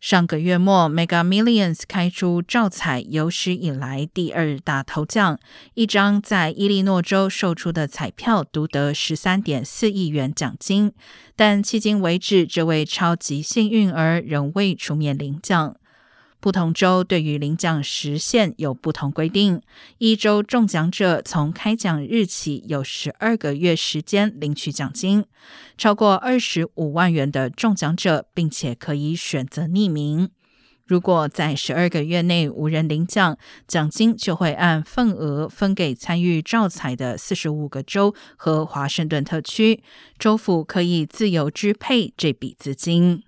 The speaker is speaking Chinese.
上个月末，Mega Millions 开出照彩有史以来第二大头奖，一张在伊利诺州售出的彩票独得十三点四亿元奖金。但迄今为止，这位超级幸运儿仍未出面领奖。不同州对于领奖时限有不同规定。一州中奖者从开奖日起有十二个月时间领取奖金，超过二十五万元的中奖者，并且可以选择匿名。如果在十二个月内无人领奖，奖金就会按份额分给参与照彩的四十五个州和华盛顿特区，州府可以自由支配这笔资金。